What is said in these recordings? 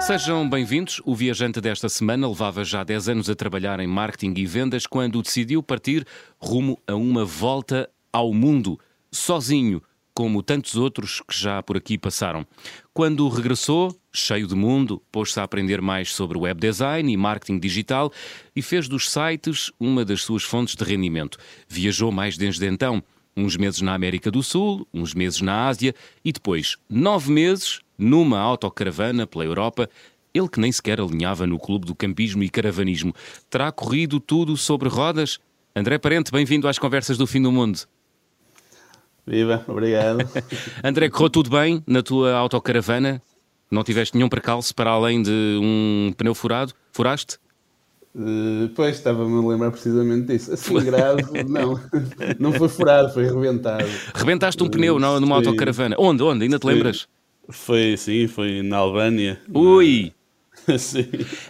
Sejam bem-vindos. O viajante desta semana levava já 10 anos a trabalhar em marketing e vendas quando decidiu partir rumo a uma volta ao mundo, sozinho, como tantos outros que já por aqui passaram. Quando regressou, cheio de mundo, pôs-se a aprender mais sobre web design e marketing digital e fez dos sites uma das suas fontes de rendimento. Viajou mais desde então, uns meses na América do Sul, uns meses na Ásia e depois nove meses numa autocaravana pela Europa. Ele que nem sequer alinhava no clube do campismo e caravanismo. Terá corrido tudo sobre rodas? André Parente, bem-vindo às conversas do fim do mundo. Viva, obrigado. André, correu tudo bem na tua autocaravana? Não tiveste nenhum percalço para além de um pneu furado? Furaste? Uh, pois, estava-me a lembrar precisamente disso. Assim grave, não. Não foi furado, foi rebentado. Rebentaste um uh, pneu numa foi... autocaravana. Onde? Onde? Ainda te foi, lembras? Foi, sim, foi na Albânia. Ui! Sim.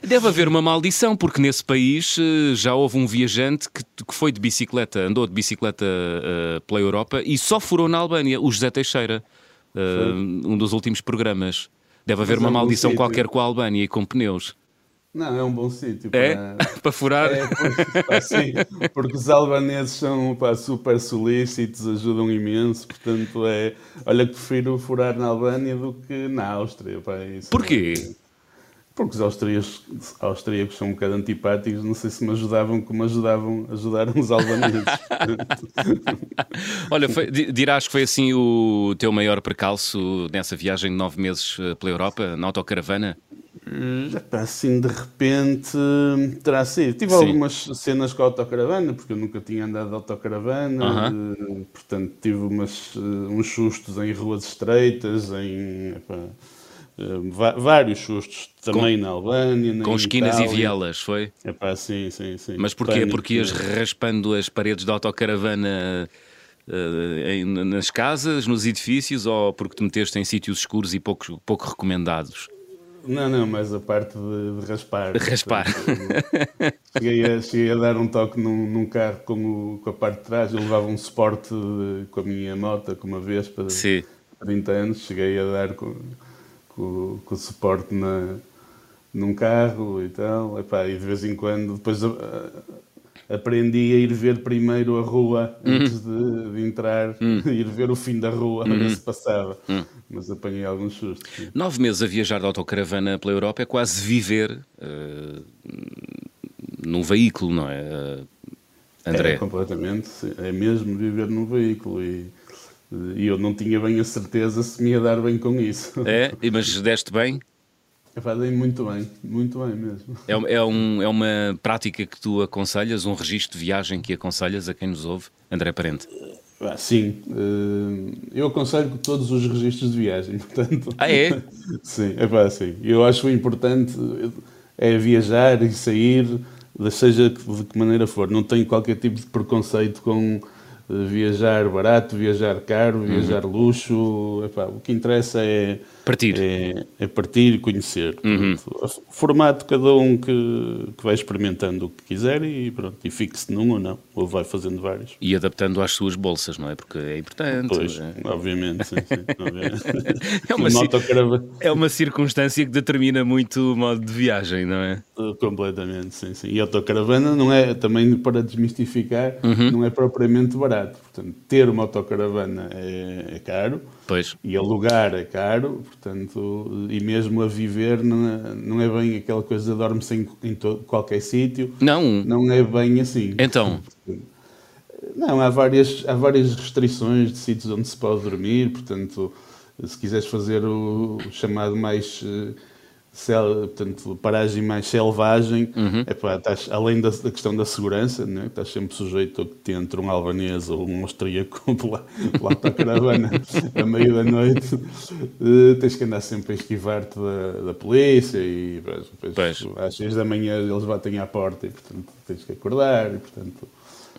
Deve haver uma maldição, porque nesse país uh, já houve um viajante que, que, foi de bicicleta, andou de bicicleta uh, pela Europa e só furou na Albânia, o José Teixeira, uh, um dos últimos programas. Deve haver Mas uma maldição qualquer com a Albânia e com pneus. Não, é um bom sítio é? para... para furar. É, porque, pá, sim, porque os albaneses são pá, super solícitos, ajudam imenso, portanto é. Olha, prefiro furar na Albânia do que na Áustria. Pá, isso Porquê? É... Porque os austríacos, austríacos são um bocado antipáticos, não sei se me ajudavam como ajudavam, ajudaram os albaneses. Olha, foi, dirás que foi assim o teu maior percalço nessa viagem de nove meses eh, pela Europa, na autocaravana? Assim, de repente, terá sido. Tive Sim. algumas cenas com a autocaravana, porque eu nunca tinha andado de autocaravana, uh -huh. portanto, tive umas, eh, uns sustos em ruas estreitas, em. Epá, Uh, vários sustos também com, na Albânia. com esquinas Itália. e vielas, foi? Sim, sim, sim. Mas porquê? Porque ias raspando as paredes da autocaravana nas casas, nos edifícios, ou porque te meteste em sítios escuros e pouco, pouco recomendados? Não, não, mas a parte de, de raspar. Raspar. cheguei, a, cheguei a dar um toque num, num carro com, o, com, a parte de trás. Eu levava um suporte de, com a minha moto, com uma vez para 30 anos. Cheguei a dar com com, com o suporte na, num carro e tal. Epá, e de vez em quando, depois uh, aprendi a ir ver primeiro a rua uhum. antes de, de entrar, uhum. ir ver o fim da rua, uhum. ver se passava. Uhum. Mas apanhei alguns sustos. Sim. Nove meses a viajar de autocaravana pela Europa é quase viver uh, num veículo, não é? Uh, André? É, completamente. É mesmo viver num veículo e e eu não tinha bem a certeza se me ia dar bem com isso. É? Mas deste bem? Dei muito bem, muito bem mesmo. É, é, um, é uma prática que tu aconselhas, um registro de viagem que aconselhas a quem nos ouve, André Parente? Ah, sim, eh, eu aconselho todos os registros de viagem, portanto... Ah, é? sim, é pá, sim. Eu acho importante é viajar e sair, seja de que maneira for. Não tenho qualquer tipo de preconceito com viajar barato, viajar caro, viajar uhum. luxo. Epá, o que interessa é partir, é, é partir e conhecer. Uhum. Pronto, formato cada um que, que vai experimentando o que quiser e pronto, e fixe num ou não, ou vai fazendo vários. E adaptando às suas bolsas, não é? Porque é importante. Pois, é. obviamente, sim, sim, obviamente. é, uma é uma circunstância que determina muito o modo de viagem, não é? Uh, completamente, sim, sim. E a autocaravana não é, também para desmistificar, uhum. não é propriamente barato. Portanto, ter uma autocaravana é, é caro. Pois. E alugar é caro, portanto, e mesmo a viver não é, não é bem aquela coisa de dorme-se em, em todo, qualquer sítio. Não. Não é bem assim. Então. Não, há várias, há várias restrições de sítios onde se pode dormir, portanto, se quiseres fazer o, o chamado mais cel, portanto, paragem mais selvagem, uhum. epá, estás, além da, da, questão da segurança, né? estás sempre sujeito a que te entre um albanês ou um austríaco pela, pela autocaravana a meio da noite, uh, tens que andar sempre a esquivar-te da, da, polícia e depois, às seis da manhã eles batem à porta e portanto tens que acordar e portanto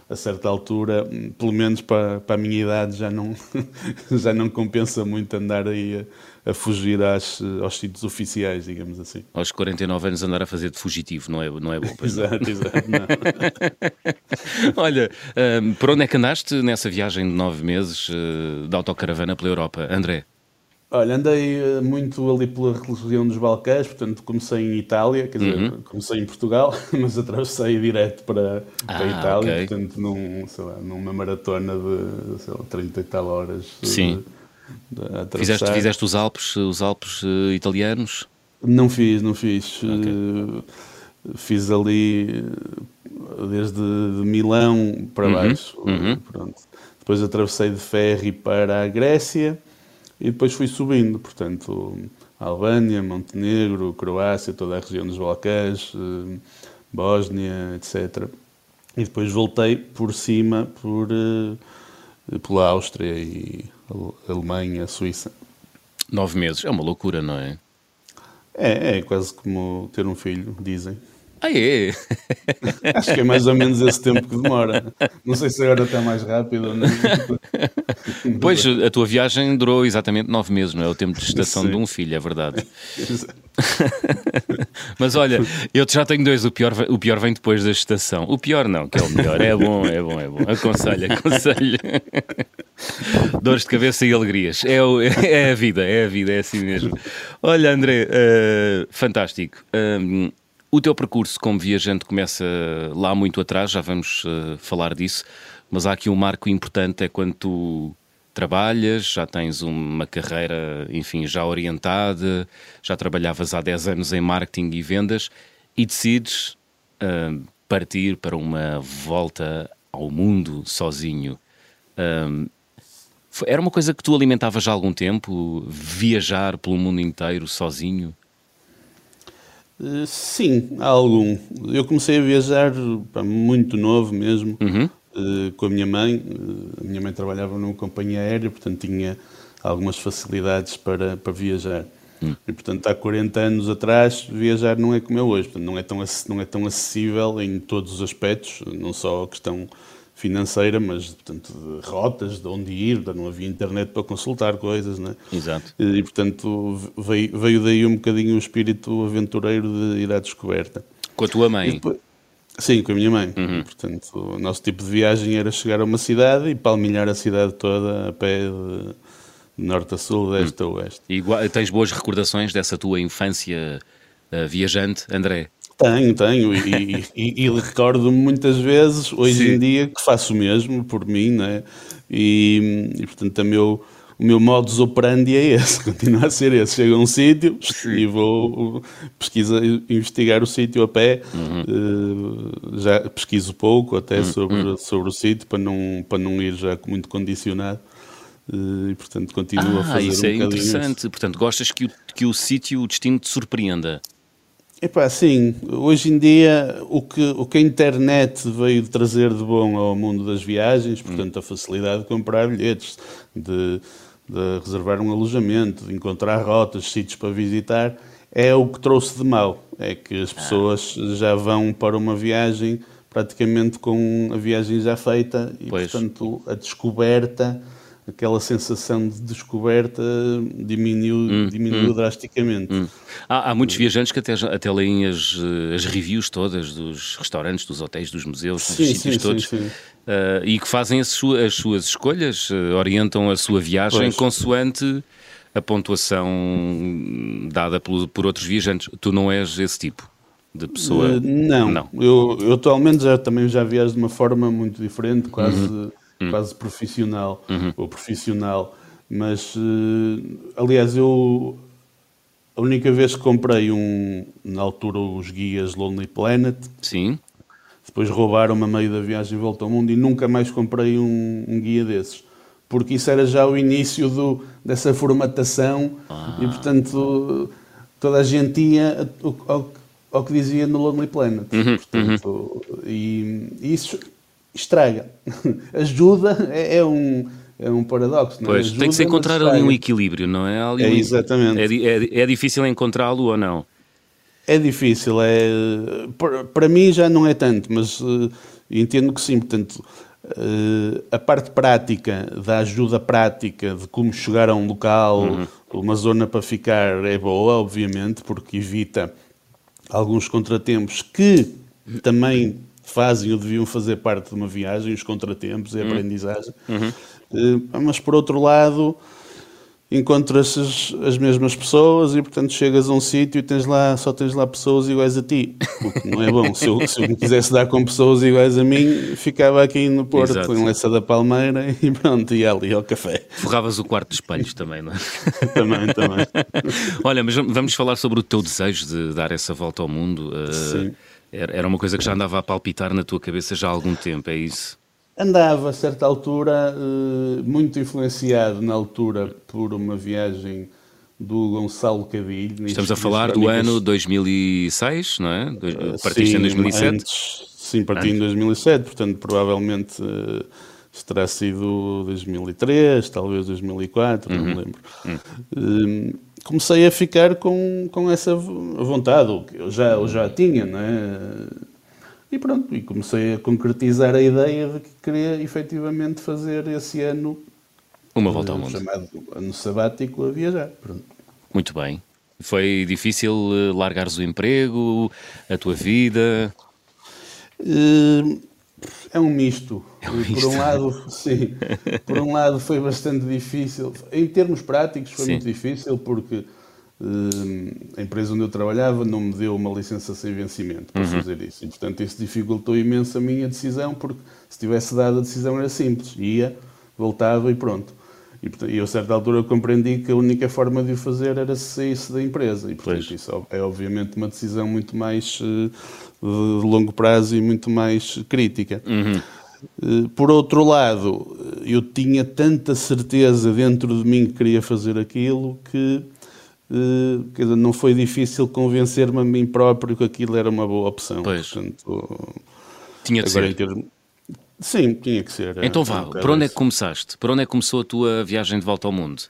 a certa altura, pelo menos para, para a minha idade, já não, já não compensa muito andar aí a, a fugir às, aos sítios oficiais, digamos assim. Aos 49 anos andar a fazer de fugitivo, não é, não é bom? exato, exato. Olha, um, por onde é que andaste nessa viagem de nove meses uh, de autocaravana pela Europa, André? Olha, andei eh, muito ali pela região dos Balcãs, portanto comecei em Itália, quer dizer, Uhum. comecei em Portugal, mas atravessei direto para, para a Ah, Itália, ok. portanto num, sei lá, numa maratona de sei lá, 30 e tal horas. eh, Sim. de-. Fizeste, fizeste os Alpes, os Alpes eh, italianos? Não fiz, não fiz. Eh, Fiz ali eh, desde de Milão para Uhum, baixo. uhum. Pronto. Depois atravessei de ferry para a Grécia e depois fui subindo, portanto, Albânia, Montenegro, Croácia, toda a região dos Balcãs, eh, Bósnia, etc. E depois voltei por cima por, pela Áustria e Alemanha, Suíça. Nove meses. É uma loucura, não é? É, é quase como ter um filho, dizem. É? Acho que é mais ou menos esse tempo que demora. Não sei se agora está mais rápido não. Pois, a tua viagem durou exatamente nove meses, não é? O tempo de gestação de um filho, é verdade. Mas olha, eu já tenho dois, o pior, o pior vem depois da gestação. O pior não, que é o melhor. É bom, é bom, é bom. Aconselho, aconselho. Dores de cabeça e alegrias. É, o- é a vida, é a vida, é assim mesmo. Olha, André, eh, fantástico. Hum, o teu percurso como viajante começa lá muito atrás, já vamos eh, falar disso, mas há aqui um marco importante, é quando tu trabalhas, já tens uma carreira, enfim, já orientada, já trabalhavas há 10 anos em marketing e vendas e decides ah, partir para uma volta ao mundo sozinho. Foi- era uma coisa que tu alimentavas já há algum tempo, viajar pelo mundo inteiro sozinho? Eh, Sim, há algum. Eu comecei a viajar pá, muito novo mesmo, Uhum. eh, com a minha mãe. Eh, A minha mãe trabalhava numa companhia aérea, portanto tinha algumas facilidades para, para viajar. Hum. E portanto, há 40 anos atrás, viajar não é como é hoje. Portanto, não, é tão, não é tão acessível em todos os aspectos, não só a questão financeira, mas portanto, de rotas, de onde ir, não havia internet para consultar coisas, né? Exato. E, portanto, veio, veio daí um bocadinho o espírito aventureiro de ir à descoberta. Com a tua mãe? depois- sim, com a minha mãe. Uhum. Portanto, o nosso tipo de viagem era chegar a uma cidade e palmilhar a cidade toda a pé de, norte a sul, de este a oeste. E tens boas recordações dessa tua infância ah, viajante, André? Tenho, tenho, e, e- e recordo-me muitas vezes, hoje Sim. em dia, que faço o mesmo por mim, né? E, e portanto, o meu, o meu modus operandi é esse, continua a ser esse. Chego a um sítio e vou pesquisar, investigar o sítio a pé, eh, já pesquiso pouco até sobre, sobre o sítio para não, para não ir já muito condicionado. Eh, E portanto continuo a Ah, fazer isso um é isso. interessante. Portanto, gostas que o, que o sítio, o destino te surpreenda. Epá, sim, hoje em dia o que, o que a internet veio trazer de bom ao mundo das viagens, portanto a facilidade de comprar bilhetes, de, de reservar um alojamento, de encontrar rotas, sítios para visitar, é o que trouxe de mal. É que as pessoas já vão para uma viagem praticamente com a viagem já feita e Pois. portanto a descoberta, aquela sensação de descoberta diminuiu, diminuiu drasticamente. Hum. Há, há muitos viajantes que até, até leem as, eh, as reviews todas dos restaurantes, dos hotéis, dos museus, dos Sim, sítios sim, todos. sim. eh, e que fazem as, sua- as suas escolhas, eh, orientam a sua viagem Pois. consoante a pontuação dada pelo- por outros viajantes. Tu não és esse tipo de pessoa? Não, Não. Eu, eu atualmente já, também já viajo de uma forma muito diferente, quase, Uhum. Quase profissional, ou profissional. Mas, eh, aliás, eu a única vez que comprei um, na altura, os guias Lonely Planet, Sim. depois roubaram-me a meio da viagem de volta ao mundo e nunca mais comprei um, um guia desses. Porque isso era já o início do, dessa formatação e, portanto, toda a gente ia ao, ao- ao que dizia no Lonely Planet. Portanto, E, e isso estraga. Ajuda é, é um, é um paradoxo. não é? Pois, tem que se encontrar ali um equilíbrio, não é? Ali É, um- exatamente. É, é- é difícil encontrá-lo ou não? É difícil, é, para- mim já não é tanto, mas eh, entendo que sim. Portanto, eh, a parte prática, da ajuda prática de como chegar a um local, uma zona para ficar, é boa, obviamente, porque evita alguns contratempos que também fazem ou deviam fazer parte de uma viagem, os contratempos e a aprendizagem. Eh, mas por outro lado, encontras as, as mesmas pessoas e, portanto, chegas a um sítio e tens lá, só tens lá pessoas iguais a ti. O que não é bom. Se eu, se eu me quisesse dar com pessoas iguais a mim, ficava aqui no Porto, Exato. em Leça da Palmeira e pronto, ia ali ao café. Forravas o quarto de espelhos também, não é? também, também. Olha, mas vamos falar sobre o teu desejo de dar essa volta ao mundo. Uh, Sim. Era uma coisa que já andava a palpitar na tua cabeça já há algum tempo, é isso? Andava, a certa altura, eh, muito influenciado na altura por uma viagem do Gonçalo Cadilho. Estamos a falar do ano 2006, não é? Eh, partiste sim, em 2007? Antes, sim, parti em 2007, portanto, provavelmente uh, terá sido 2003, talvez 2004, uhum. não me lembro. Uhum. Comecei a ficar com, com essa vontade, que eu já, eu já tinha, não é? E pronto, e comecei a concretizar a ideia de que queria efetivamente fazer esse ano uma volta ao mundo. Chamado ano sabático a viajar. Pronto. Muito bem. Foi difícil eh, largares o emprego, a tua vida? Eh, é um misto. É. Por um lado, sim. Por um lado foi bastante difícil. Em termos práticos foi sim. muito difícil porque a empresa onde eu trabalhava não me deu uma licença sem vencimento para uhum. fazer isso. E, portanto, isso dificultou imenso a minha decisão, porque se tivesse dado a decisão era simples. Ia, voltava e pronto. E, portanto, eu, a certa altura, compreendi que a única forma de o fazer era se saísse da empresa. E, portanto, pois. isso é, obviamente uma decisão muito mais uh, de longo prazo e muito mais crítica. Uhum. Uh, por outro lado, eu tinha tanta certeza dentro de mim que queria fazer aquilo que Uh, quer dizer, não foi difícil convencer-me a mim próprio que aquilo era uma boa opção. Pois. Portanto, tinha de ser. Termos... Sim, tinha que ser. Então vá, por onde é que começaste? Por onde é que começou a tua viagem de volta ao mundo?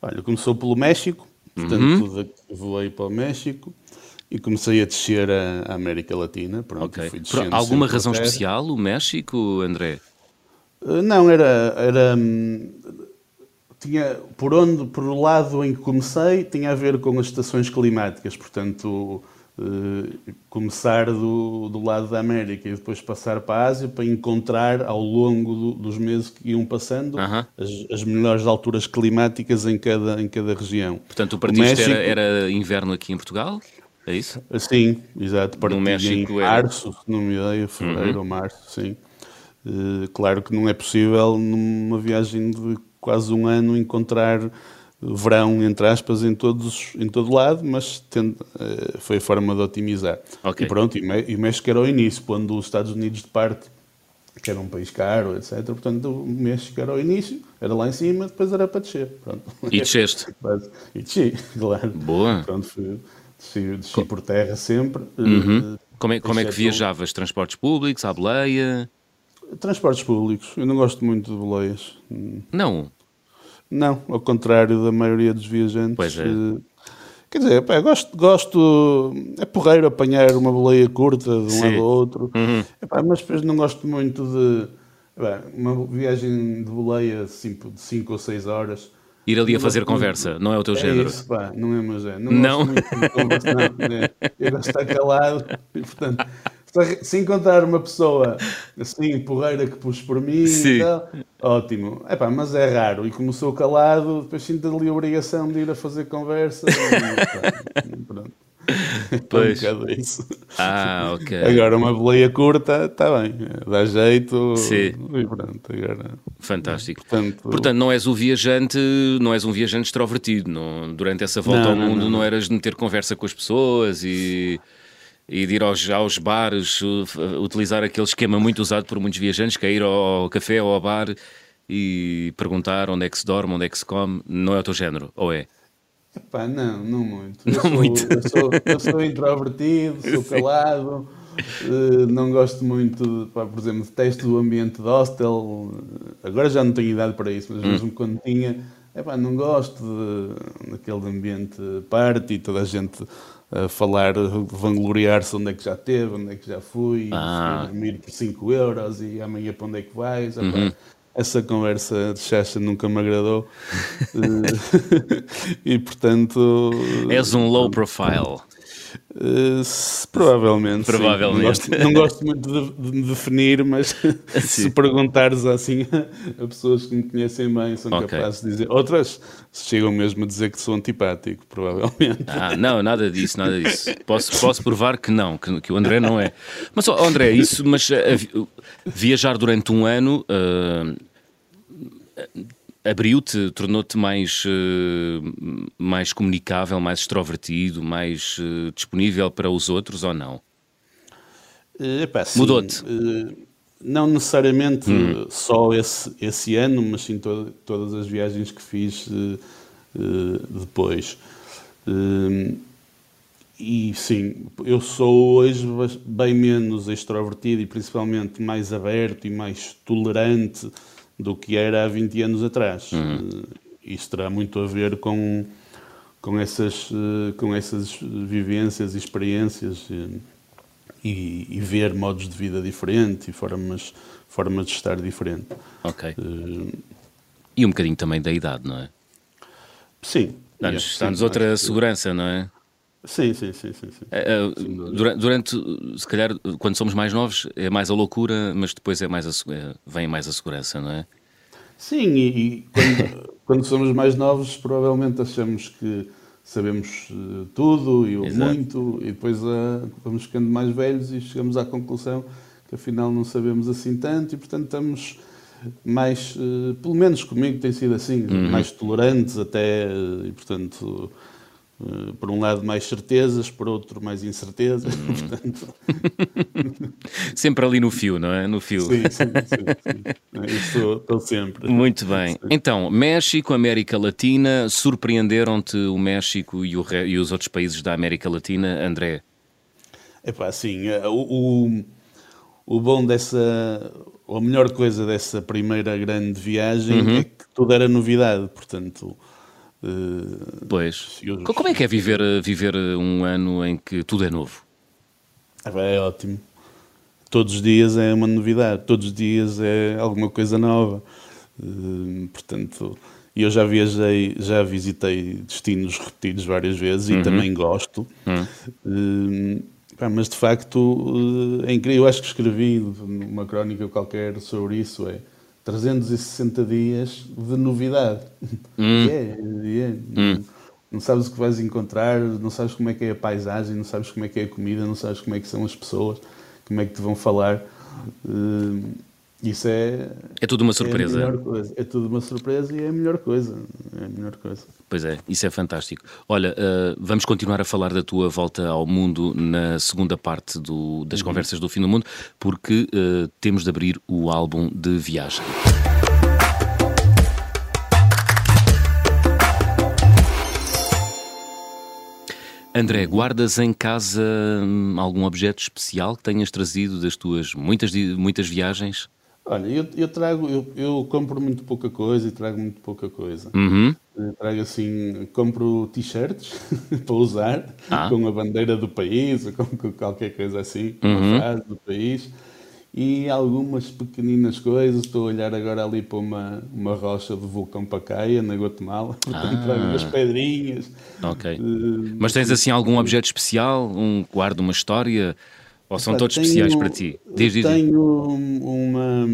Olha, começou pelo México, portanto uhum. voei para o México e comecei a descer a, América Latina. Pronto, okay. fui por alguma razão especial o México, André? Uh, não, era, era hum, tinha, por onde, por o lado em que comecei, tinha a ver com as estações climáticas, portanto, eh, começar do, do lado da América e depois passar para a Ásia para encontrar ao longo do, dos meses que iam passando uh -huh. as, as, melhores alturas climáticas em cada, em cada região. Portanto, o partiste México, era, era, inverno aqui em Portugal? É isso? Sim, exato. No México em março, era... não me ideia, fevereiro uh -huh. ou março, sim. Uh, claro que não é possível numa viagem de quase um ano encontrar verão, entre aspas, em, todos, em todo lado, mas tendo, uh, foi a forma de otimizar. Okay. E pronto, e, o México era o início, quando os Estados Unidos de parte, que era um país caro, etc. Portanto, o México era o início, era lá em cima, depois era para descer. Pronto. E desceste? e desci, claro. Boa. Pronto, fui, desci, desci por terra sempre. Uhum. Uh, como é, como é que viajavas? Transportes públicos, à boleia? Transportes públicos. Eu não gosto muito de boleias. Não? Não, ao contrário da maioria dos viajantes. Pois é. Eh, quer dizer, pá, gosto, gosto. É porreiro apanhar uma boleia curta de um Sim. lado ao outro, uhum. Epá, mas depois não gosto muito de. Epá, uma viagem de boleia assim, de 5 ou 6 horas. Ir ali a fazer conversa, muito. não é o teu é género? Isso, pá, não é o meu género. Não, não. Conversa, não, é. Eu gosto de estar calado e, portanto, se encontrar uma pessoa assim, porreira que pus por mim Sim. Tal, ótimo. Epá, mas é raro. E como sou calado, depois sinto ali a obrigação de ir a fazer conversa. e, pronto. Pois. É um isso. Ah, ok. Agora uma boleia curta, está bem, dá jeito. Sim. E pronto, agora. Fantástico. Portanto, Portanto, não és o viajante, não és um viajante extrovertido. Não, durante essa volta não, ao mundo não, não. não eras de meter conversa com as pessoas e e de ir aos, aos bares, utilizar aquele esquema muito usado por muitos viajantes, que é ir ao café ou ao bar e perguntar onde é que se dorme, onde é que se come, não é o teu género, ou é? Epá, não, não muito. Eu não sou, muito. Eu sou, eu sou introvertido, sou Sim. calado, uh, não gosto muito, de, pá, por exemplo, detesto o ambiente de hostel. Agora já não tenho idade para isso, mas hum. mesmo quando tinha, epá, não gosto de, daquele ambiente party, toda a gente a falar, vangloriar-se onde é que já teve, onde é que já fui, ah. dormir por 5 euros e amanhã para onde é que vais. Uhum. Essa conversa de chacha nunca me agradou. Eh, e portanto. És um low profile. Uh, se, provavelmente. Provavelmente. Não gosto, não gosto, muito de, de, me definir, mas se perguntares assim a pessoas que me conhecem bem, são okay. capazes de dizer. Outras chegam mesmo a dizer que sou antipático, provavelmente. Ah, não, nada disso, nada disso. Posso, posso provar que não, que, que o André não é. Mas, oh, André, isso, mas uh, viajar durante um ano. Uh, abriu-te, tornou-te mais, uh, mais comunicável, mais extrovertido, mais uh, disponível para os outros ou não? Eh, Mudou-te? não necessariamente hum. só esse, esse ano, mas sim to todas as viagens que fiz depois. e sim, eu sou hoje bem menos extrovertido e principalmente mais aberto e mais tolerante do que era há 20 anos atrás. Uhum. Isso terá muito a ver com, com, essas, eh, com essas vivências e experiências e, e, ver modos de vida diferentes e formas, formas de estar diferente. Ok. Uh, e um bocadinho também da idade, não é? Sim. Dá-nos outra segurança, não é? Sim, sim, sim, sim. sim. É, durante, durante, se calhar, quando somos mais novos, é mais a loucura, mas depois é mais a, é, vem mais a segurança, não é? Sim, e, e quando, quando, somos mais novos, provavelmente achamos que sabemos uh, tudo e muito, e depois uh, vamos ficando mais velhos e chegamos à conclusão que afinal não sabemos assim tanto, e portanto estamos mais, uh, pelo menos comigo tem sido assim, uhum. mais tolerantes até, e portanto Uh, por um lado mais certezas, por outro mais incertezas. Hum. Portanto... sempre ali no fio, não é? No fio. Sim, sim, sim. sim. Estou sempre. Muito bem. Então, México, América Latina, surpreenderam-te o México e, o re... e, os outros países da América Latina, André? É pá, sim. Eh, o, o, o bom dessa, ou a melhor coisa dessa primeira grande viagem uhum. é que tudo era novidade, portanto pois. Eu... Como é que é viver, viver um ano em que tudo é novo? É, é ótimo. Todos os dias é uma novidade, todos os dias é alguma coisa nova. Portanto, eu já viajei, já visitei destinos repetidos várias vezes uhum. e também gosto. Uhum. Uh, mas de facto é incrível. Eu acho que escrevi numa crónica qualquer sobre isso. É 360 dias de novidade. Hum. É, é, hum. Não sabes o que vais encontrar, não sabes como é que é a paisagem, não sabes como é que é a comida, não sabes como é que são as pessoas, como é que te vão falar. Uh, isso é. É tudo uma surpresa. É, é, tudo uma surpresa e é a melhor coisa. É a melhor coisa. Pois é, isso é fantástico. Olha, uh, vamos continuar a falar da tua volta ao mundo na segunda parte do, das uhum. conversas do fim do mundo, porque uh, temos de abrir o álbum de viagem. André, guardas em casa hum, algum objeto especial que tenhas trazido das tuas muitas, muitas viagens? Olha, eu, eu trago, eu, eu, compro muito pouca coisa e trago muito pouca coisa. Uhum. Eu trago assim, compro t-shirts para usar ah. com a bandeira do país, ou com, qualquer coisa assim, uhum. frase do país. E algumas pequeninas coisas, estou a olhar agora ali para uma, uma rocha do vulcão Pacaia, na Guatemala, portanto ah. trago umas pedrinhas. Ok. Uh, Mas tens assim algum objeto especial, um guarda uma história? Ou são todos tenho, especiais para ti? Diz, diz, tenho uma,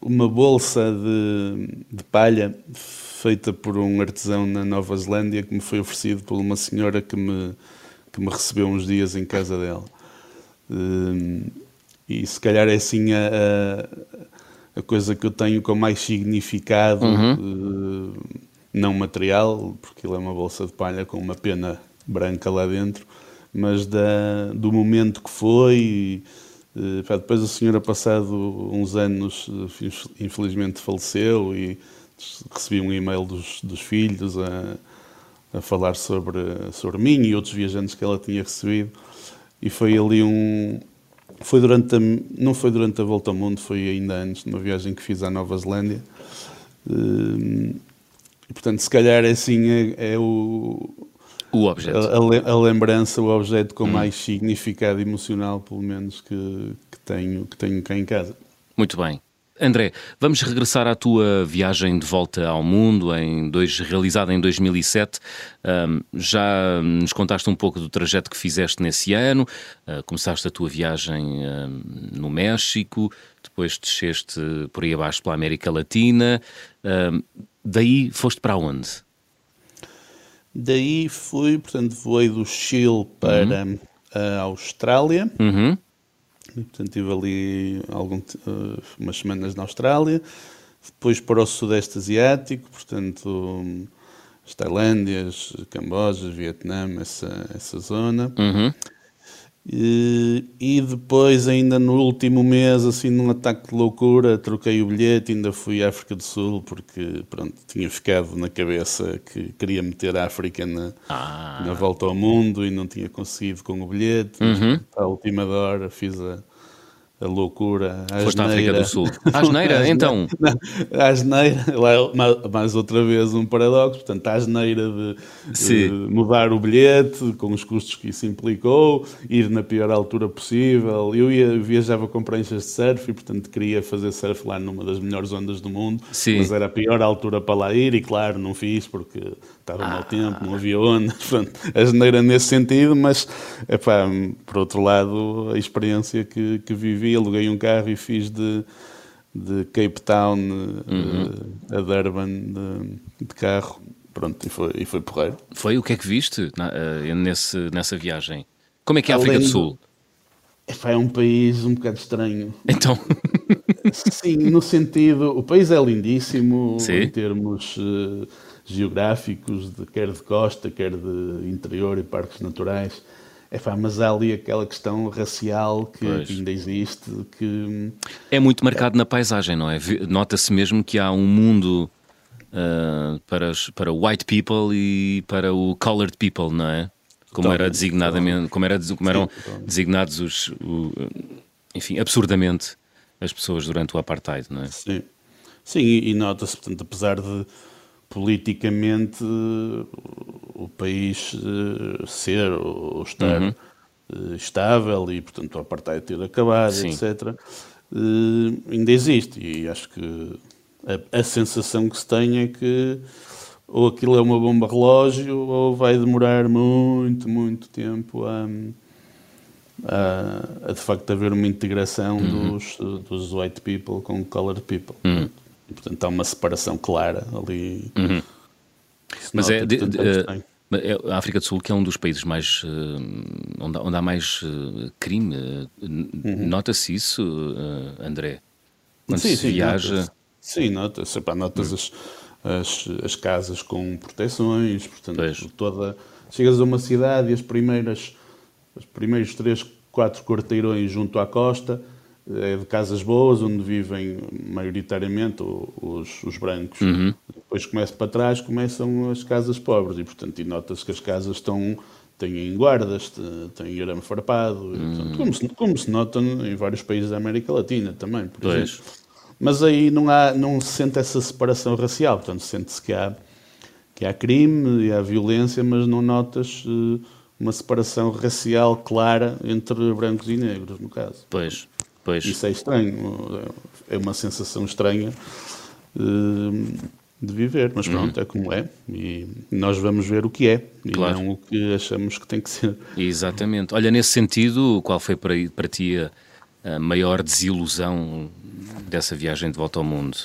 uma bolsa de, de palha feita por um artesão na Nova Zelândia que me foi oferecido por uma senhora que me, que me recebeu uns dias em casa dela. Hum, e se calhar é assim a, a, a coisa que eu tenho com mais significado uhum. uh, não material, porque ele é uma bolsa de palha com uma pena branca lá dentro mas da, do momento que foi. E, eh, depois a senhora, passado uns anos, eh, infelizmente faleceu e recebi um e-mail dos, dos filhos a, a falar sobre, sobre mim e outros viajantes que ela tinha recebido. E foi ali um. Foi durante a, não foi durante a volta ao mundo, foi ainda antes, numa viagem que fiz à Nova Zelândia. Eh, e, portanto, se calhar é assim, é, é o, o objeto. A, a, a, lembrança, o objeto com hum. mais significado emocional, pelo menos, que, que, tenho, que tenho cá em casa. Muito bem. André, vamos regressar à tua viagem de volta ao mundo, em dois, realizada em 2007. Um, já nos contaste um pouco do trajeto que fizeste nesse ano. Uh, começaste a tua viagem uh, no México, depois desceste por aí abaixo pela América Latina. Uh, daí foste para onde? Daí fui, portanto, voei do Chile para uhum. a Austrália. Uhum. E, portanto, estive ali algum, uh, umas semanas na Austrália, depois para o Sudeste Asiático, portanto, as Tailândias, Camboja, Vietnã, essa, essa zona. Uhum. E, e, depois, ainda no último mês, assim, num ataque de loucura, troquei o bilhete, ainda fui à África do Sul, porque, pronto, tinha ficado na cabeça que queria meter a África na, ah. na volta ao mundo e não tinha conseguido com o bilhete. Uhum. À última hora fiz a, a loucura, a Foste à África do Sul. A asneira, então? a asneira, lá, mais outra vez um paradoxo, portanto, a asneira de, de, mudar o bilhete, com os custos que isso implicou, ir na pior altura possível. Eu ia, viajava com pranchas de surf e, portanto, queria fazer surf lá numa das melhores ondas do mundo, Sim. mas era a pior altura para lá ir e, claro, não fiz porque estava ah. mau tempo, não havia ondas, portanto, a asneira nesse sentido, mas, epá, por outro lado, a experiência que, que vivi aluguei um carro e fiz de, de Cape Town uhum. a Durban de, de, carro. Pronto, e foi, e foi porreiro. Foi o que é que viste na, uh, nesse, nessa viagem? Como é que é a África do Sul? É, é um país um bocado estranho. Então. Sim, no sentido. O país é lindíssimo Sim. em termos uh, geográficos, de, quer de costa, quer de interior e parques naturais. É pá, mas há ali aquela questão racial que, que, ainda existe. Que... É muito marcado é. na paisagem, não é? Nota-se mesmo que há um mundo uh, para, para white people e para o colored people, não é? Como era designadamente, como, era, como eram designados os, o, enfim, absurdamente as pessoas durante o apartheid, não é? Sim, Sim e, e nota-se, portanto, apesar de politicamente o país eh, ser ou estar uhum. Eh, estável e, portanto, o apartheid ter acabado, Sim. etc., eh, ainda existe. E acho que a, a, sensação que se tem é que ou aquilo é uma bomba relógio ou vai demorar muito, muito tempo a, a, a de facto haver uma integração uhum. dos, dos white people com colored people. Uhum. E, portanto, há uma separação clara ali. Uhum. Mas é, de, de, a África do Sul que é um dos países mais uh, onde, onde, há mais uh, crime. Uh, uhum. Nota-se isso, André? Quando sim, se sim, viaja. Nota sim, nota-se. Notas as, as, as, casas com proteções, portanto, pois. toda. Chegas a uma cidade e as primeiras, os primeiros três, quatro quarteirões junto à costa é de casas boas, onde vivem maioritariamente os, os brancos. Uhum. Depois começa para trás, começam as casas pobres e, portanto, nota-se que as casas estão têm guardas, têm arame farpado, uhum. portanto, como, se, como se nota em vários países da América Latina também, por pois. exemplo. Mas aí não, há, não se sente essa separação racial, portanto, sente-se que há, que há crime e há violência, mas não notas uh, uma separação racial clara entre brancos e negros, no caso. Pois. Pois. Isso é estranho, é uma sensação estranha uh, de viver, mas pronto, uhum. é como é e nós vamos ver o que é e claro. não o que achamos que tem que ser. Exatamente. Olha, nesse sentido, qual foi para, para ti a, a maior desilusão dessa viagem de volta ao mundo?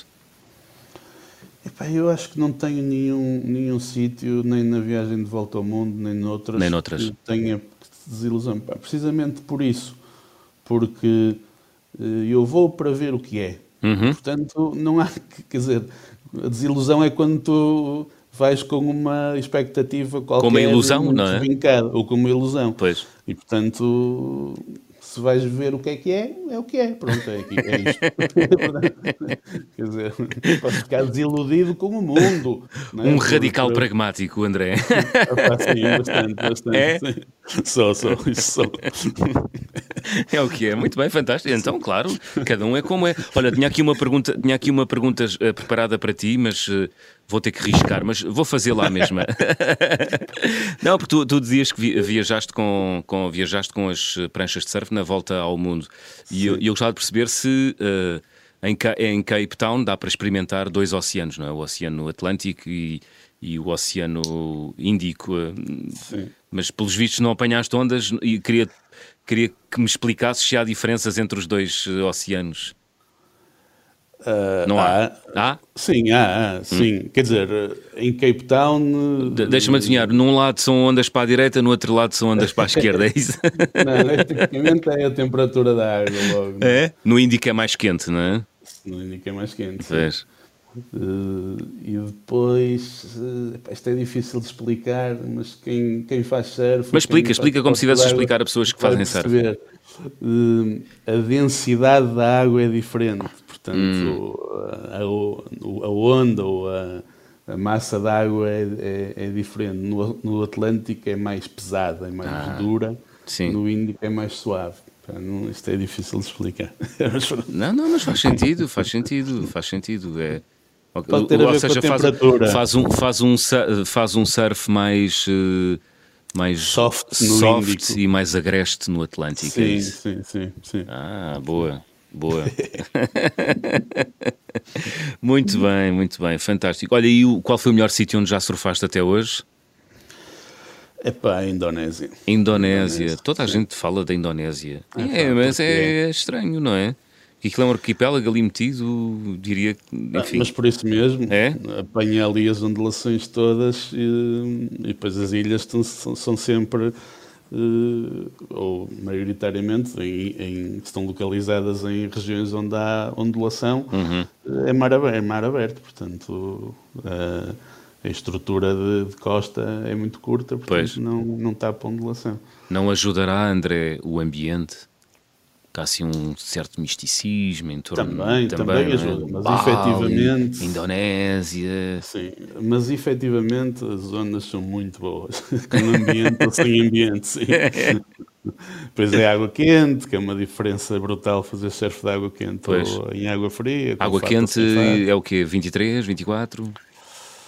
Epá, eu acho que não tenho nenhum, nenhum sítio, nem na viagem de volta ao mundo, nem noutras, nem noutras. que tenha desilusão. Precisamente por isso, porque eh, eu vou para ver o que é. Uhum. Portanto, não há, quer dizer, a desilusão é quando tu vais com uma expectativa qualquer. Com uma ilusão, não é? Ou com uma ilusão. Pois. E portanto, se vais ver o que é que é, é o que é. Pronto, é, aqui, é isto. Quer dizer, podes ficar desiludido com o mundo. É? Um radical Porque... pragmático, André. sim, bastante, bastante. É? Só, só, isso só. É o que é, muito bem, fantástico. Então, claro, cada um é como é. Olha, tinha aqui uma pergunta, tinha aqui uma pergunta uh, preparada para ti, mas uh, vou ter que riscar, mas vou fazer lá mesmo. Não, porque tu, tu, dizias que viajaste com, com, viajaste com as pranchas de surf na volta ao mundo. E eu, eu, gostava de perceber se uh, Em, em Cape Town dá para experimentar dois oceanos, não é? O Oceano Atlântico e, e o Oceano Índico. Eh, Sim. Mas pelos vistos não apanhaste ondas e queria, queria que me explicasses se há diferenças entre os dois eh, oceanos. Uh, não há? há? Sim, há, há sim. Hum. Quer dizer, em Cape Town. De, Deixa-me adivinhar, num lado são ondas para a direita, no outro lado são ondas para a esquerda, é isso? não, tecnicamente é a temperatura da água logo. É? No Índico é mais quente, não é? No Índico é mais quente. Vês? Uh, e depois, uh, isto é difícil de explicar, mas quem, quem faz surf. Mas explica, explica como se estivesse a explicar a pessoas que fazem surf. Uh, a densidade da água é diferente, portanto, hum. a, a, onda ou a, a massa da água é, é, é diferente. No, no, Atlântico é mais pesada, é mais ah, dura, sim. no Índico é mais suave. Não, isto é difícil de explicar. não, não, mas faz sentido, faz sentido, faz sentido. É, Pode ter a ver seja, com a temperatura. Faz, um, faz, um, faz um surf mais, uh, mais soft, soft e mais agreste no Atlântico. Sim, é sim, sim, sim. Ah, boa. Boa. muito bem, muito bem, fantástico. Olha, e qual foi o melhor sítio onde já surfaste até hoje? É para a Indonésia. Indonésia. Indonésia. Toda a gente fala da Indonésia. É, é mas é, é estranho, não é? Que aquilo é um arquipélago ali metido, diria que, ah, enfim. mas por isso mesmo, é? apanha ali as ondulações todas e, e depois as ilhas são, são sempre, uh, ou maioritariamente, em, em, estão localizadas em regiões onde há ondulação, uhum. é, mar aberto, é mar aberto, portanto... Uh, a estrutura de, de, costa é muito curta, portanto pois. não, não tapa ondulação. Não ajudará, André, o ambiente? Há assim um certo misticismo em torno também, também, também ajuda, mas Bali, efetivamente Indonésia sim, mas efetivamente as zonas são muito boas com ambiente ou sem ambiente sim. Pois é água quente, que é uma diferença brutal fazer surf de água quente pois. ou em água fria. Água quente é o quê? 23, 24?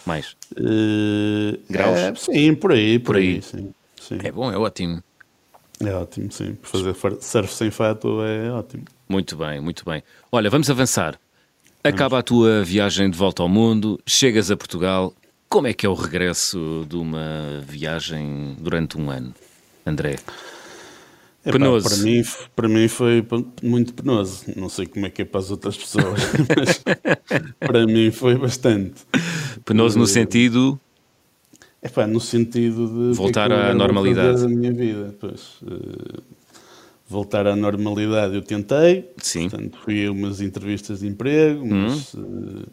Mais? Uh, Graus? É, sim, por aí. Por, por aí. aí sim, sim. É bom, é ótimo. É ótimo, sim. Fazer surf sem fato é ótimo. Muito bem, muito bem. Olha, vamos avançar. Acaba a tua viagem de volta ao mundo, chegas a Portugal. Como é que é o regresso de uma viagem durante um ano, André? penoso. Para mim, para mim foi muito penoso. Não sei como é que é para as outras pessoas, mas para mim foi bastante. Penoso no eh, sentido é pá, no sentido de. Voltar à normalidade. Da minha vida, pois. Uh, voltar à normalidade eu tentei. Sim. Portanto, fui a umas entrevistas de emprego, mas. Uhum. Uh,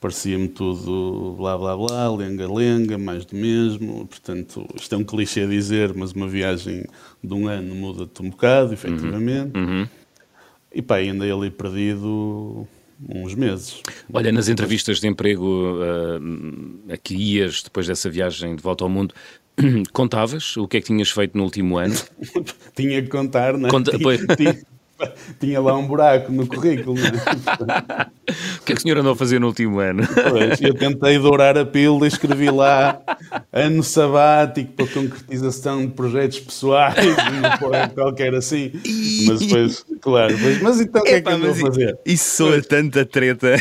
parecia-me tudo blá blá blá, lenga-lenga, mais do mesmo. Portanto, isto é um clichê a dizer, mas uma viagem de um ano muda-te um bocado, efetivamente. Uhum. Uhum. E pá, andei ali perdido uns meses. Olha, nas entrevistas de emprego uh, a que ias depois dessa viagem de volta ao mundo, contavas o que é que tinhas feito no último ano? tinha que contar, não é? Conta, tinha, tinha, tinha lá um buraco no currículo. É? o que é que o senhor andou a fazer no último ano? Pois, eu tentei dourar a pílula e escrevi lá ano sabático para concretização de projetos pessoais, qualquer assim. Mas depois, claro, depois, mas então o que é que andou a fazer? Isso soa tanta treta.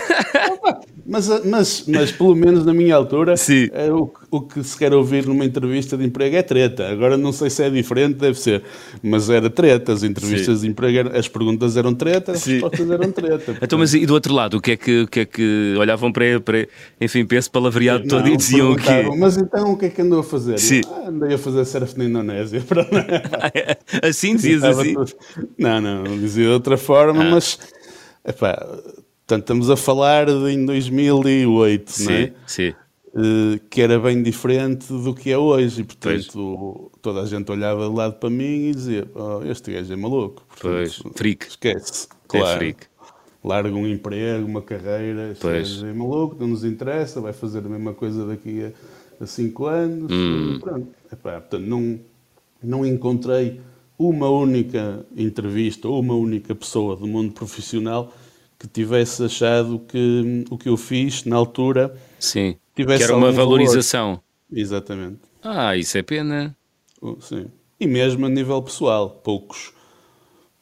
Mas, mas, mas pelo menos na minha altura. É, o, o que se quer ouvir numa entrevista de emprego é treta. Agora não sei se é diferente, deve ser. Mas era treta. As entrevistas Sim. de emprego, as perguntas eram treta, as Sim. respostas eram treta. Então, mas e do outro lado, o que é que, o que, é que olhavam para, para enfim, para esse palavreado não, todo e diziam que. Mas então o que é que andou a fazer? Sim. ah, andei a fazer surf na Indonésia. assim dizias assim? Não, não dizia de outra forma, ah. mas. Epá, Portanto, estamos a falar de em 2008, sim, é? Sim. Uh, que era bem diferente do que é hoje. E, portanto, pois. toda a gente olhava de lado para mim e dizia: oh, Este gajo é maluco. Portanto, pois, freak. Esquece. É claro. É freak. Larga um emprego, uma carreira. Este pois. gajo é maluco, não nos interessa, vai fazer a mesma coisa daqui a, a cinco anos. Hum. Pronto. Epá, portanto, não, não encontrei uma única entrevista ou uma única pessoa do mundo profissional que tivesse achado que o que eu fiz na altura sim tivesse que era uma valorização valor. exatamente ah isso é pena oh, sim e mesmo a nível pessoal poucos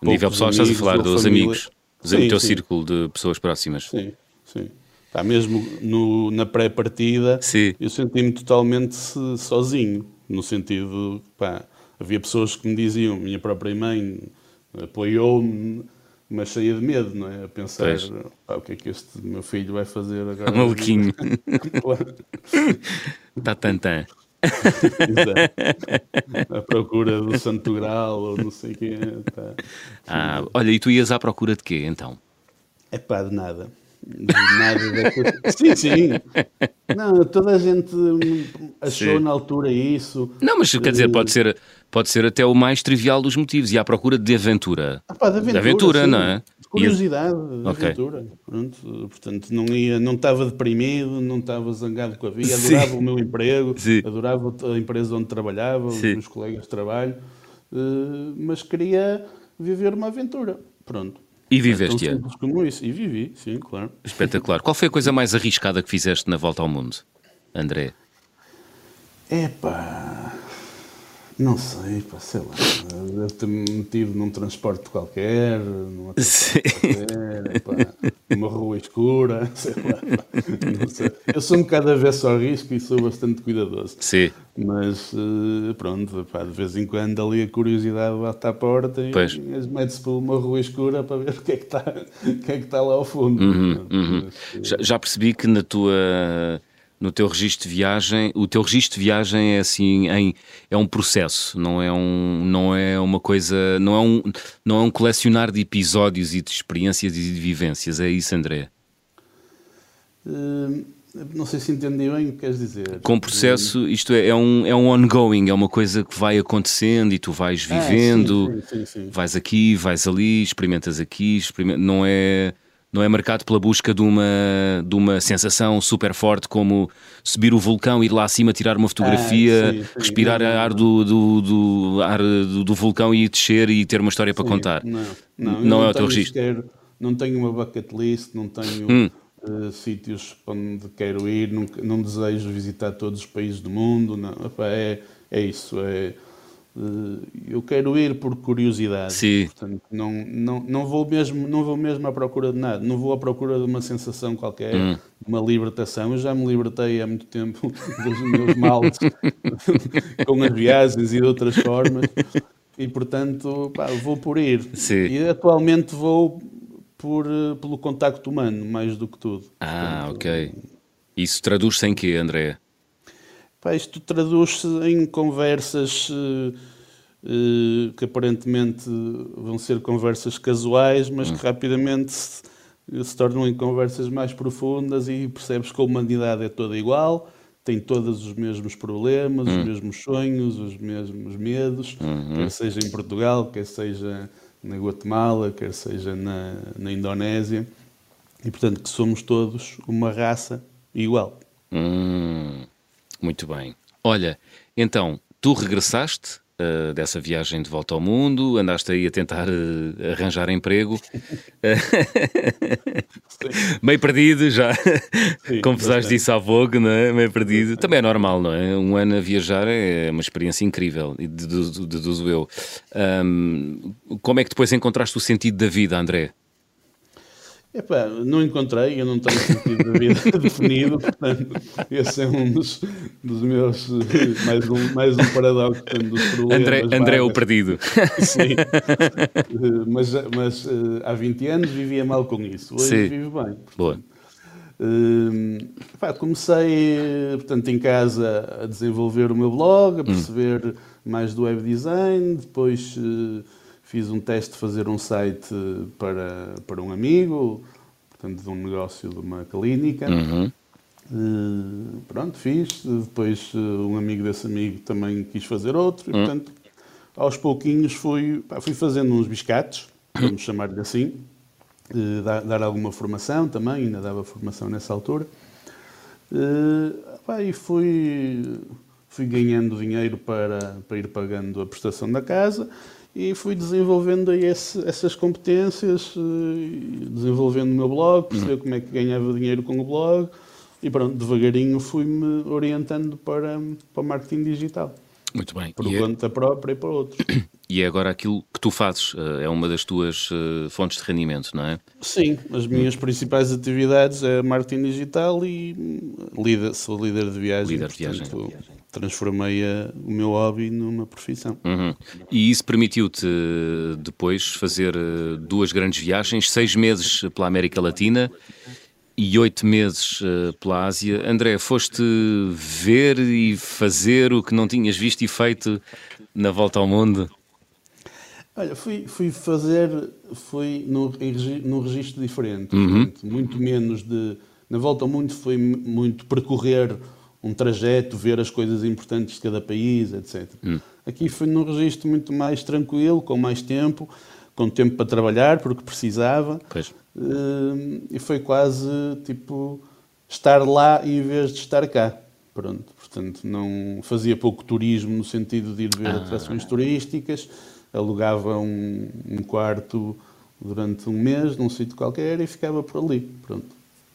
a nível pessoal estás a falar dos família. amigos sim, no teu sim. círculo de pessoas próximas. Sim, sim. Pá, mesmo no, na pré-partida, eu senti-me totalmente sozinho, no sentido, pá, havia pessoas que me diziam, minha própria mãe apoiou-me, mas cheia de medo, não é? A pensar, pá, o que é que este meu filho vai fazer agora? Maluquinho. Tá tantã. à procura do Santo Grau ou não sei o quê. Tá. Ah, olha, e tu ias à procura de quê então? É pá, de nada. Nada Sim, sim. Não, toda a gente achou sim. na altura isso. Não, mas quer dizer, pode ser, pode ser até o mais trivial dos motivos e à procura de aventura. Ah, pá, de aventura, de aventura não é? curiosidade, de okay. aventura. Pronto, portanto, não ia, não estava deprimido, não estava zangado com a vida, adorava Sim. o meu emprego, Sim. adorava a empresa onde trabalhava, Sim. os meus colegas de trabalho, uh, mas queria viver uma aventura. Pronto. E viveste é como isso. E vivi, sim, claro. Espetacular. Qual foi a coisa mais arriscada que fizeste na volta ao mundo, André? Epá. Não sei, pá, sei lá. Deve ter-me metido num transporte qualquer, numa qualquer, pá, numa rua escura, sei lá. Sei. Eu sou um bocado avesso ao risco e sou bastante cuidadoso. Sim. Mas eh, pronto, pá, de vez em quando ali a curiosidade bate à porta e mete-se por uma rua escura para ver o que é que está, o que é que está lá ao fundo. Uhum, uhum. Já, já percebi que na tua no teu registro de viagem, o teu registro de viagem é assim, em, é um processo, não é um, não é uma coisa, não é um, não é um colecionar de episódios e de experiências e de vivências, é isso, André? Uh, não sei se entendi bem o que queres dizer. Com processo, isto é, é um, é um ongoing, é uma coisa que vai acontecendo e tu vais vivendo, ah, sim, sim, sim, vais aqui, vais ali, experimentas aqui, experimenta, não é não é marcado pela busca de uma, de uma sensação super forte como subir o vulcão, ir lá acima, tirar uma fotografia, ah, sim, sim. respirar não, ar do, do, do, ar do, do, vulcão e descer e ter uma história sim, para contar. Não, não, não é o teu registro. Não tenho uma bucket list, não tenho hum. uh, sítios onde quero ir, não, não desejo visitar todos os países do mundo. Não, é, é isso, é eu quero ir por curiosidade. Sim. Portanto, não, não, não, vou mesmo, não vou mesmo à procura de nada. Não vou à procura de uma sensação qualquer, hum. uma libertação. Eu já me libertei há muito tempo dos meus males com as viagens e de outras formas. E, portanto, pá, vou por ir. Sim. E atualmente vou por, eh, pelo contacto humano, mais do que tudo. Ah, portanto, ok. Isso traduz-se em quê, André? Pá, isto traduz-se em conversas uh, uh, que aparentemente vão ser conversas casuais, mas que hum. rapidamente se, se, tornam em conversas mais profundas e percebes que a humanidade é toda igual, tem todos os mesmos problemas, os hum. mesmos sonhos, os mesmos medos, uhum. quer seja em Portugal, quer seja na Guatemala, quer seja na, na Indonésia, e portanto que somos todos uma raça igual. Hum. Muito bem. Olha, então, tu regressaste uh, dessa viagem de volta ao mundo, andaste aí a tentar uh, arranjar emprego, meio perdido já, Sim, como pesares disso à Vogue, não é? Meio perdido. Também é normal, não é? Um ano a viajar é uma experiência incrível, deduzo eu. Um, como é que depois encontraste o sentido da vida, André? Epá, não encontrei, eu não tenho sentido de vida definido, portanto, esse é um dos, dos meus, mais um, mais um paradoxo portanto, dos problemas. André, André é o perdido. Sim, mas, mas eh, há 20 anos vivia mal com isso, hoje Sim. vivo bem. Portanto, Boa. Uh, comecei, portanto, em casa a desenvolver o meu blog, a hum. perceber hum. mais do web design, depois... Fiz um teste de fazer um site para, para um amigo, portanto, de um negócio de uma clínica. Uhum. Uh, pronto, fiz. Depois uh, um amigo desse amigo também quis fazer outro. E, uhum. portanto, aos pouquinhos fui, pá, fui fazendo uns biscates, vamos chamar-lhe assim, uh, dar, dar, alguma formação também, ainda dava formação nessa altura. Pá, e fui, fui ganhando dinheiro para, para ir pagando a prestação da casa e fui desenvolvendo aí esse, essas competências, eh, desenvolvendo o meu blog, perceber uhum. como é que ganhava dinheiro com o blog e pronto, devagarinho fui-me orientando para, para o marketing digital. Muito bem. Por e é- conta é... própria e para outros. E é agora aquilo que tu fazes, é uma das tuas fontes de rendimento, não é? Sim, as minhas principais atividades é marketing digital e líder, sou líder de viagem. Líder de viagem. Portanto, transformei o meu hobby numa profissão. Uhum. E isso permitiu-te depois fazer eh, duas grandes viagens, seis meses pela América Latina e oito meses pela Ásia. André, foste ver e fazer o que não tinhas visto e feito na volta ao mundo? Olha, fui, fui fazer, fui num, num registro diferente, uhum. muito menos de. Na volta mundo foi muito percorrer um trajeto, ver as coisas importantes de cada país, etc. Hum. Aqui foi num registro muito mais tranquilo, com mais tempo, com tempo para trabalhar, porque precisava. Uh, e foi quase tipo estar lá em vez de estar cá. Pronto, portanto, não fazia pouco turismo no sentido de ir ver ah. atrações turísticas, alugava um, um, quarto durante um mês num sítio qualquer e ficava por ali. Pronto.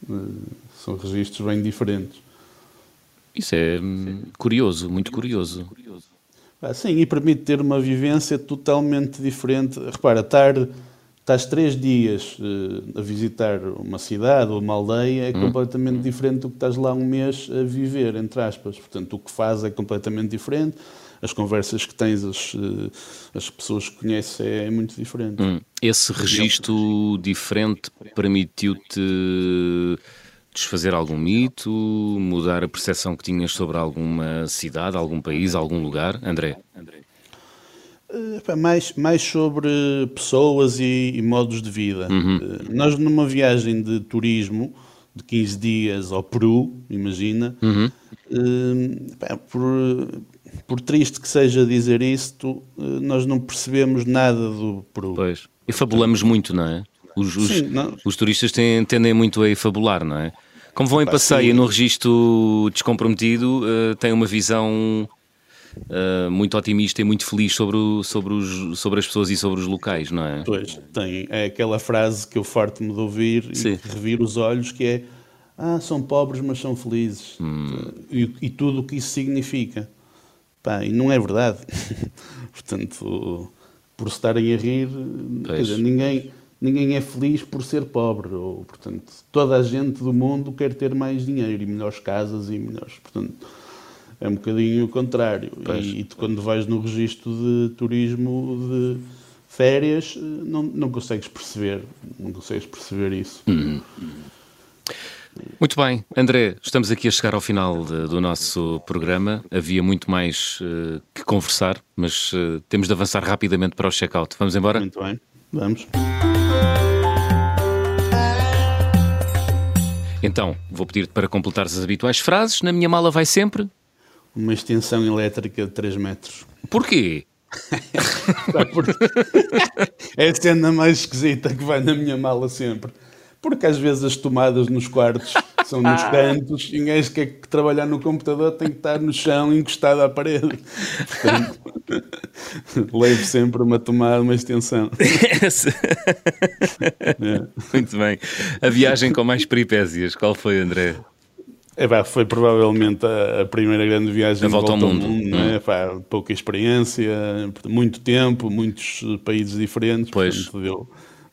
Uh, são registros bem diferentes. Isso é hum, curioso, muito curioso. Ah, sim, e permite ter uma vivência totalmente diferente. Repara, estar, estás três dias uh, a visitar uma cidade ou uma aldeia é hum. completamente diferente do que estás lá um mês a viver, entre aspas. Portanto, o que faz é completamente diferente. As conversas que tens, as, uh, as pessoas que conheces é, é muito diferente. Hum. Esse registro diferente permitiu-te desfazer algum mito, mudar a percepção que tinhas sobre alguma cidade, algum país, algum lugar? André? Uh, mais, mais sobre pessoas e, e modos de vida. Uhum. Uh, nós, numa viagem de turismo de 15 dias ao Peru, imagina, uhum. uh, por, por triste que seja dizer isto, nós não percebemos nada do Peru. Pois. E fabulamos muito, não é? Os, os, sim, os turistas têm, tendem muito a fabular, não é? Como vão em passeio no registro descomprometido, uh, têm uma visão uh, muito otimista e muito feliz sobre, o, sobre, os, sobre as pessoas e sobre os locais, não é? Pois, tem. É aquela frase que eu farto-me de ouvir Sim. e revir os olhos, que é ah, são pobres, mas são felizes. Hum. E, e, tudo o que isso significa. Pá, e não é verdade. Portanto, por estarem a rir, dizer, ninguém ninguém é feliz por ser pobre. Ou, portanto, toda a gente do mundo quer ter mais dinheiro e melhores casas e melhores. Portanto, é um bocadinho o contrário. E, e tu, quando vais no registro de turismo de férias, não, não consegues perceber, não consegues perceber isso. Hum. Muito bem, André, estamos aqui a chegar ao final de, do nosso programa. Havia muito mais uh, que conversar, mas uh, temos de avançar rapidamente para o check-out. Vamos embora? Muito bem, vamos. Então, vou pedir-te para completares as habituais frases. Na minha mala vai sempre. Uma extensão elétrica de 3 metros. Porquê? é a cena mais esquisita que vai na minha mala sempre. Porque às vezes as tomadas nos quartos são nos ah. cantos e ninguém quer que trabalhar no computador tem que estar no chão encostado à parede. Portanto, levo sempre uma tomada, uma extensão. é. Muito bem. A viagem com mais peripécias, qual foi, André? É, pá, foi provavelmente a, a, primeira grande viagem a volta, volta ao mundo. mundo hum. é? pá, pouca experiência, muito tempo, muitos países diferentes. Pois. Portanto, deu,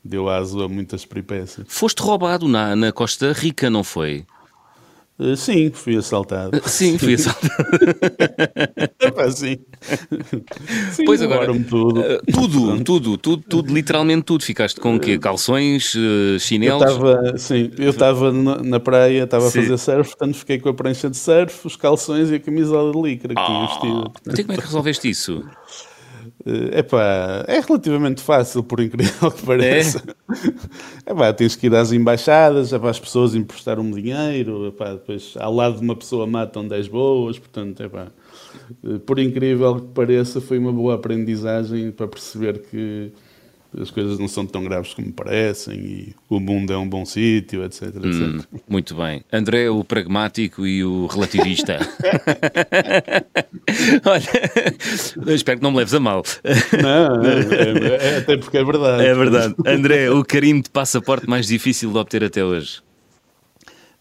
deu aso a muitas peripécias. Foste roubado na, na Costa Rica, não foi? Uh, sim, fui assaltado. Sim, fui assaltado. Epá, sim. sim. Pois agora, tudo. Uh, tudo, tudo, tudo, tudo, literalmente tudo. Ficaste com o quê? Calções, chinelos? Eu estava, sim, eu estava na, na, praia, estava a fazer surf, portanto fiquei com a prancha de surf, os calções e a camisola de licra que oh, tinha vestido. Então como é que resolveste isso? É epá, é relativamente fácil, por incrível que pareça. É? Epá, tens que ir às embaixadas, epá, as pessoas emprestar um dinheiro, epá, depois ao lado de uma pessoa matam 10 boas, portanto, epá, por incrível que pareça, foi uma boa aprendizagem para perceber que as coisas não são tão graves como parecem e o mundo é um bom sítio, etc, etc. Hum, muito bem. André, o pragmático e o relativista. Olha, espero que não me leves a mal. Não, é, é, é, até porque é verdade. É verdade. André, o carimbo de passaporte mais difícil de obter até hoje?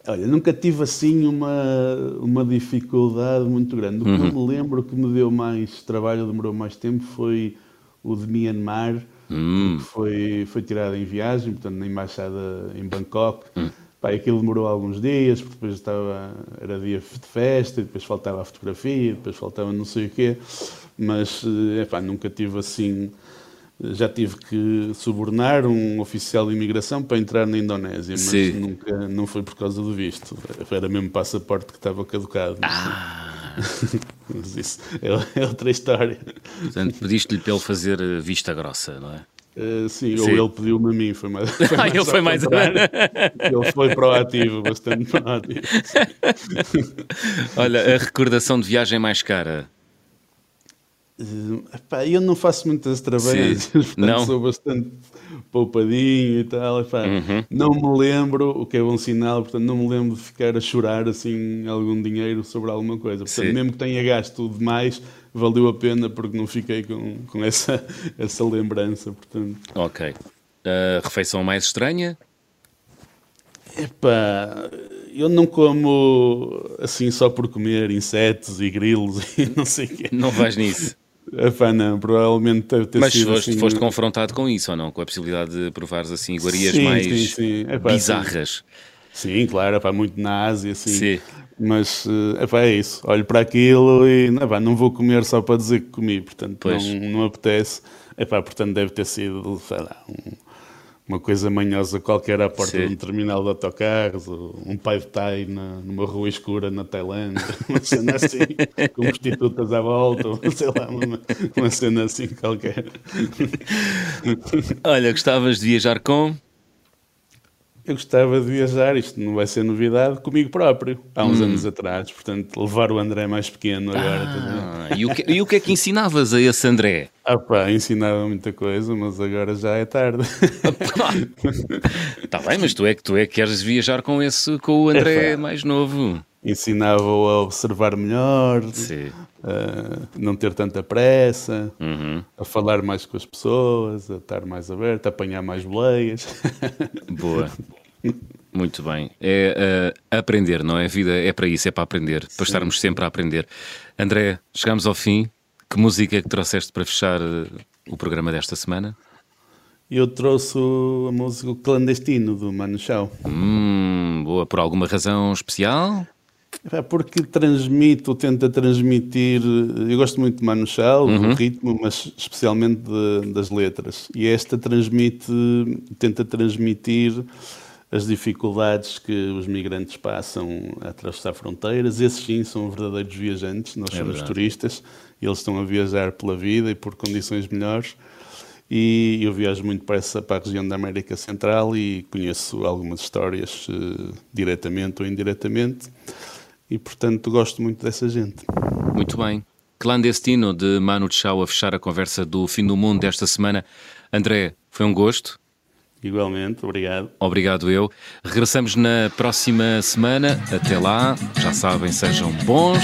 Olha, nunca tive assim uma, uma dificuldade muito grande. O que uhum. eu me lembro que me deu mais trabalho, demorou mais tempo, foi o de Myanmar, Hum. foi, foi tirado em viagem, portanto, na embaixada em Bangkok. Hum. Pá, aquilo demorou alguns dias, porque depois estava, era dia de festa, depois faltava a fotografia, depois faltava não sei o quê, mas eh, epá, nunca tive assim. Já tive que subornar um oficial de imigração para entrar na Indonésia, mas Sim. nunca, não foi por causa do visto. Era mesmo passaporte que estava caducado. Ah, Mas isso é, é outra história. portanto, pediste-lhe para ele fazer eh, vista grossa, não é? Eh, sim, Sim. ou ele pediu-me a mim, foi mais. Foi Ah, ele foi mais- ele foi proativo, bastante proativo. Olha, a recordação de viagem mais cara. Eh, epá, eu não faço muitas Sim. portanto Não? sou bastante poupadinho e tal. epá, Uhum. Não me lembro, o que é bom sinal, portanto não me lembro de ficar a chorar assim algum dinheiro sobre alguma coisa. Portanto, Sim. mesmo que tenha gasto demais, valeu a pena porque não fiquei com, com essa, essa lembrança. Portanto, Ok. A refeição mais estranha? epá, eu não como assim só por comer insetos e grilos e não sei o quê. Não vais nisso. Não, provavelmente deve ter Mas sido foste, assim, foste confrontado com isso ou não? Com a possibilidade de provares assim iguarias Sim, mais sim, sim. Epá, bizarras? Sim, claro, epá, muito na Ásia, sim. Sim. Mas eh, epá, é isso. Olho para aquilo e epá, não vou comer só para dizer que comi, portanto Pois. não, não apetece. Epá, portanto deve ter sido, sei lá, um- uma coisa manhosa qualquer à porta Sim. de um terminal de autocarros, um pai de thai na, numa rua escura na Tailândia, uma cena assim, com prostitutas à volta, ou sei lá, uma, uma cena assim qualquer. Olha, gostavas de viajar com? Eu gostava de viajar, isto não vai ser novidade, comigo próprio, há uns Hum. anos atrás. Portanto, levar o André mais pequeno agora. Ah, e, o que, e o que é que ensinavas a esse André? Ah pá, ensinava muita coisa, mas agora já é tarde. Está bem, mas tu é que tu é que queres viajar com esse, com o André Epá. mais novo. Ensinava-o a observar melhor, Sim. A não ter tanta pressa, Uhum. a falar mais com as pessoas, a estar mais aberto, a apanhar mais boleias. Boa. Muito bem. É uh, aprender, não é? A vida é para isso, é para aprender, para estarmos sempre a aprender. André, chegamos ao fim. Que música é que trouxeste para fechar uh, o programa desta semana? Eu trouxe a música Clandestino do Mano Chao. Hum, boa. Por alguma razão especial? Porque transmite ou tenta transmitir. Eu gosto muito de Manu Chao, do ritmo, mas especialmente de- das letras. E esta transmite, tenta transmitir as dificuldades que os migrantes passam a atravessar fronteiras. Esses sim são verdadeiros viajantes, nós É somos verdade. turistas eles estão a viajar pela vida e por condições melhores. E eu viajo muito para, essa, para a região da América Central e conheço algumas histórias eh, diretamente ou indiretamente e, portanto, gosto muito dessa gente. Muito bem. Clandestino de Manu Chao a fechar a conversa do fim do mundo desta semana. André, foi um gosto. Igualmente, obrigado. Obrigado eu. Regressamos na próxima semana. Até lá, já sabem, sejam bons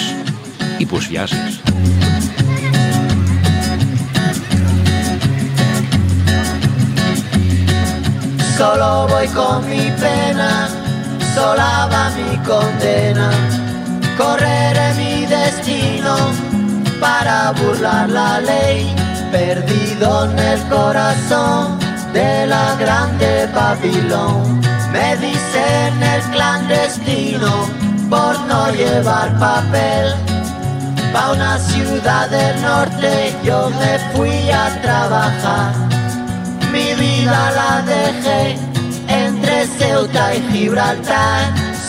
e boas viagens. Solo voy con mi pena, sola va mi condena. Correré mi destino para burlar la ley, perdido en el corazón de la grande Babilón. Me dicen el clandestino por no llevar papel. Pa' una ciudad del norte yo me fui a trabajar. Mi vida la dejé entre Ceuta y Gibraltar.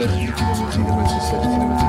kilometre, you kilometre, 20 kilometre, 30.